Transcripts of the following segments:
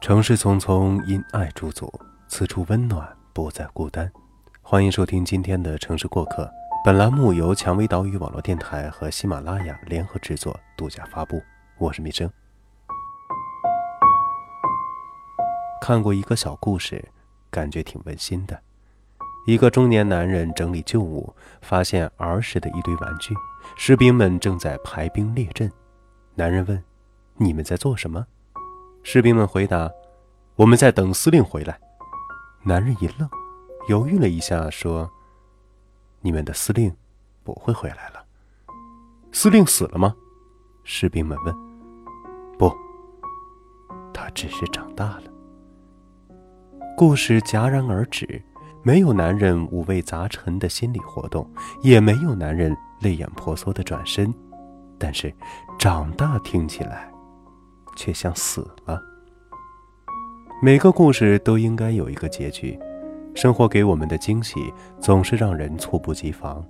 城市匆匆，因爱驻足，此处温暖，不再孤单。欢迎收听今天的城市过客。本栏目由蔷薇岛屿网络电台和喜马拉雅联合制作，独家发布。我是米生。看过一个小故事，感觉挺温馨的。一个中年男人整理旧物，发现儿时的一堆玩具。士兵们正在排兵列阵。男人问：“你们在做什么？”士兵们回答：“我们在等司令回来。”男人一愣，犹豫了一下，说：“你们的司令不会回来了。”司令死了吗？士兵们问。“不，他只是长大了。”故事戛然而止，没有男人五味杂陈的心理活动，也没有男人泪眼婆娑的转身，但是长大听起来。却像死了。每个故事都应该有一个结局。生活给我们的惊喜总是让人猝不及防。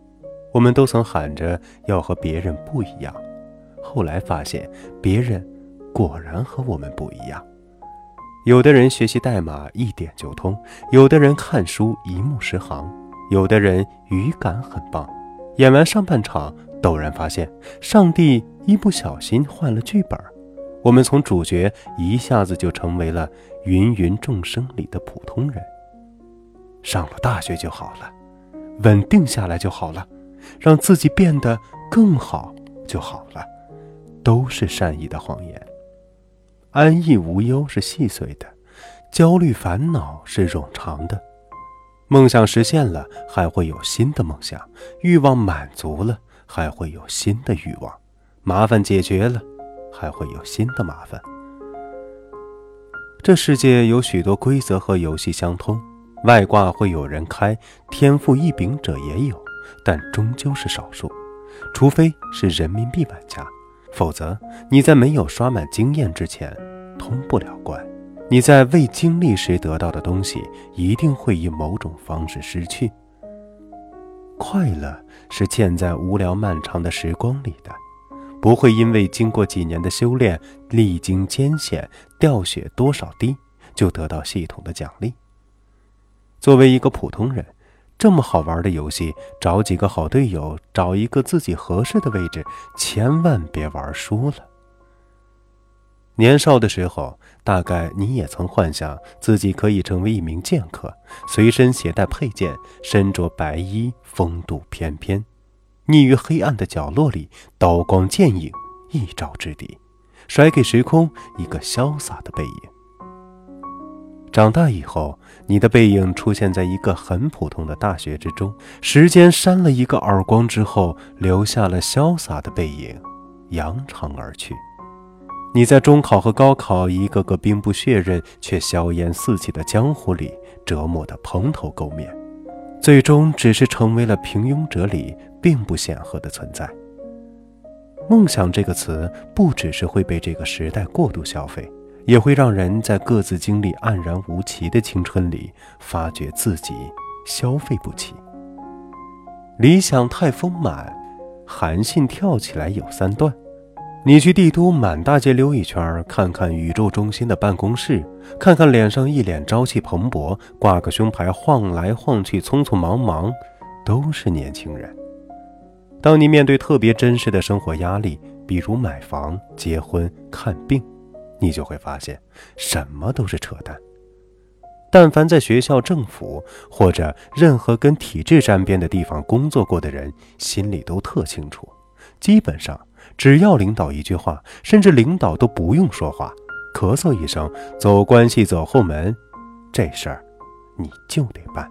我们都曾喊着要和别人不一样，后来发现别人果然和我们不一样。有的人学习代码一点就通，有的人看书一目十行，有的人语感很棒。演完上半场，陡然发现上帝一不小心换了剧本。我们从主角一下子就成为了芸芸众生里的普通人。上了大学就好了，稳定下来就好了，让自己变得更好就好了，都是善意的谎言。安逸无忧是细碎的，焦虑烦恼是冗长的。梦想实现了，还会有新的梦想；欲望满足了，还会有新的欲望；麻烦解决了。还会有新的麻烦。这世界有许多规则和游戏相通，外挂会有人开，天赋异禀者也有，但终究是少数。除非是人民币玩家，否则你在没有刷满经验之前通不了关。你在未经历时得到的东西，一定会以某种方式失去。快乐是嵌在无聊漫长的时光里的。不会因为经过几年的修炼，历经艰险，掉血多少滴，就得到系统的奖励。作为一个普通人，这么好玩的游戏，找几个好队友，找一个自己合适的位置，千万别玩输了。年少的时候，大概你也曾幻想自己可以成为一名剑客，随身携带佩剑，身着白衣，风度翩翩。匿于黑暗的角落里，刀光剑影，一招制敌，甩给时空一个潇洒的背影。长大以后，你的背影出现在一个很普通的大学之中，时间扇了一个耳光之后，留下了潇洒的背影，扬长而去。你在中考和高考一个个兵不血刃却硝烟四起的江湖里折磨得蓬头垢面，最终只是成为了平庸者里。并不显赫的存在。梦想这个词，不只是会被这个时代过度消费，也会让人在各自经历黯然无奇的青春里，发觉自己消费不起。理想太丰满，韩信跳起来有三段。你去帝都满大街溜一圈，看看宇宙中心的办公室，看看脸上一脸朝气蓬勃，挂个胸牌晃来晃去，匆匆忙忙，都是年轻人。当你面对特别真实的生活压力，比如买房、结婚、看病，你就会发现，什么都是扯淡。但凡在学校、政府或者任何跟体制沾边的地方工作过的人，心里都特清楚。基本上，只要领导一句话，甚至领导都不用说话，咳嗽一声，走关系走后门，这事儿你就得办。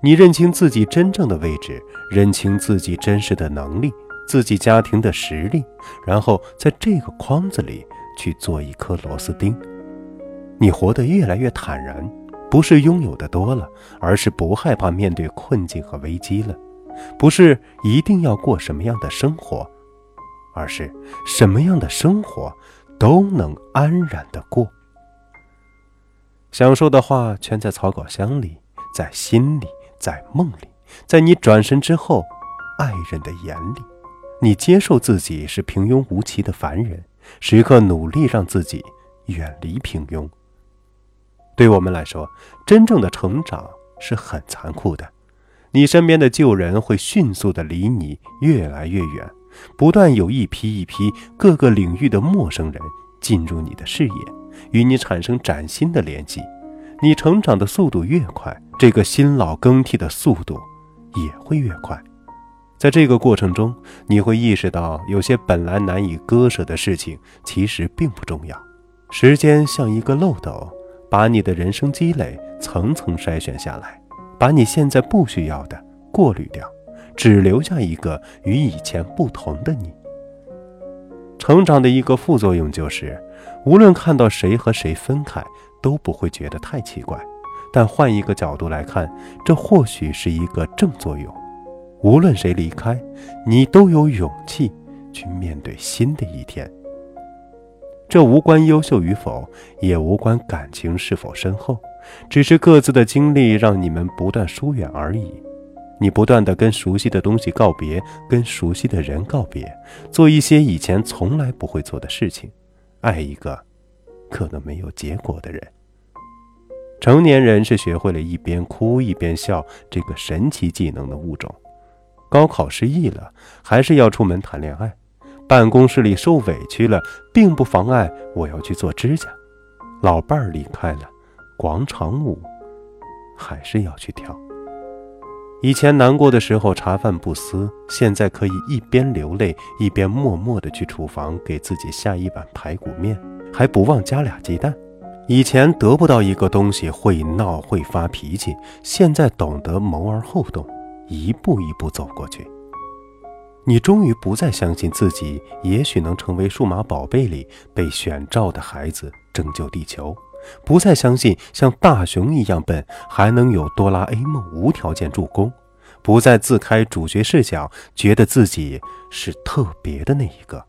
你认清自己真正的位置，认清自己真实的能力，自己家庭的实力，然后在这个框子里去做一颗螺丝钉。你活得越来越坦然，不是拥有的多了，而是不害怕面对困境和危机了；不是一定要过什么样的生活，而是什么样的生活都能安然的过。想说的话全在草稿箱里，在心里。在梦里，在你转身之后，爱人的眼里，你接受自己是平庸无奇的凡人，时刻努力让自己远离平庸。对我们来说，真正的成长是很残酷的。你身边的旧人会迅速的离你越来越远，不断有一批一批各个领域的陌生人进入你的视野，与你产生崭新的联系。你成长的速度越快，这个新老更替的速度也会越快。在这个过程中，你会意识到，有些本来难以割舍的事情，其实并不重要。时间像一个漏斗，把你的人生积累层层筛选下来，把你现在不需要的过滤掉，只留下一个与以前不同的你。成长的一个副作用就是，无论看到谁和谁分开，都不会觉得太奇怪。但换一个角度来看，这或许是一个正作用。无论谁离开，你都有勇气去面对新的一天。这无关优秀与否，也无关感情是否深厚，只是各自的经历让你们不断疏远而已。你不断的跟熟悉的东西告别，跟熟悉的人告别，做一些以前从来不会做的事情，爱一个可能没有结果的人。成年人是学会了一边哭一边笑这个神奇技能的物种。高考失意了，还是要出门谈恋爱；办公室里受委屈了，并不妨碍我要去做指甲；老伴儿离开了，广场舞还是要去跳。以前难过的时候茶饭不思，现在可以一边流泪一边默默地去厨房给自己下一碗排骨面，还不忘加俩鸡蛋。以前得不到一个东西会闹会发脾气，现在懂得谋而后动。一步一步走过去，你终于不再相信自己，也许能成为数码宝贝里被选召的孩子，拯救地球；不再相信像大雄一样笨，还能有哆啦 A 梦无条件助攻；不再自开主角视角，觉得自己是特别的那一个。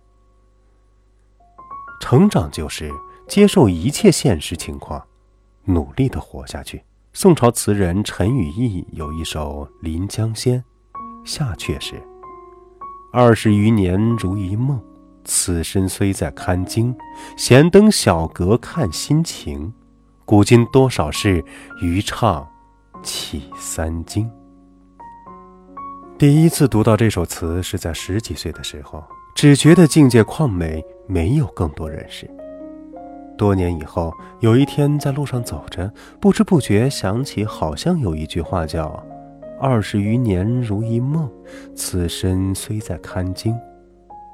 成长就是接受一切现实情况，努力的活下去。宋朝词人陈与义有一首《临江仙》，下阙是：“二十余年如一梦，此身虽在堪经。闲登小阁看心情，古今多少事，余唱起三更。”第一次读到这首词是在十几岁的时候，只觉得境界旷美，没有更多认识。多年以后，有一天在路上走着，不知不觉想起，好像有一句话叫“二十余年如一梦，此身虽在堪经”。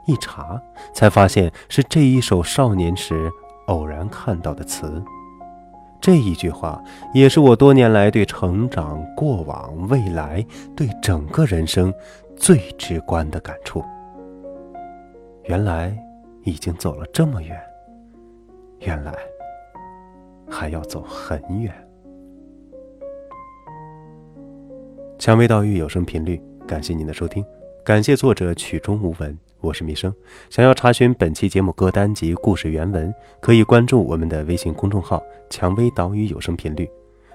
一查，才发现是这一首少年时偶然看到的词。这一句话，也是我多年来对成长、过往、未来，对整个人生最直观的感触。原来，已经走了这么远。原来还要走很远。蔷薇岛屿有声频率，感谢您的收听，感谢作者曲中无闻，我是米生。想要查询本期节目歌单及故事原文，可以关注我们的微信公众号“蔷薇岛屿有声频率”。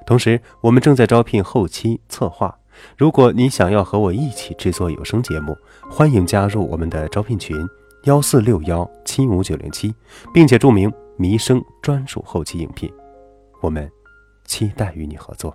同时，我们正在招聘后期策划，如果你想要和我一起制作有声节目，欢迎加入我们的招聘群：幺四六幺七五九零七，并且注明。迷生专属后期应聘，我们期待与你合作。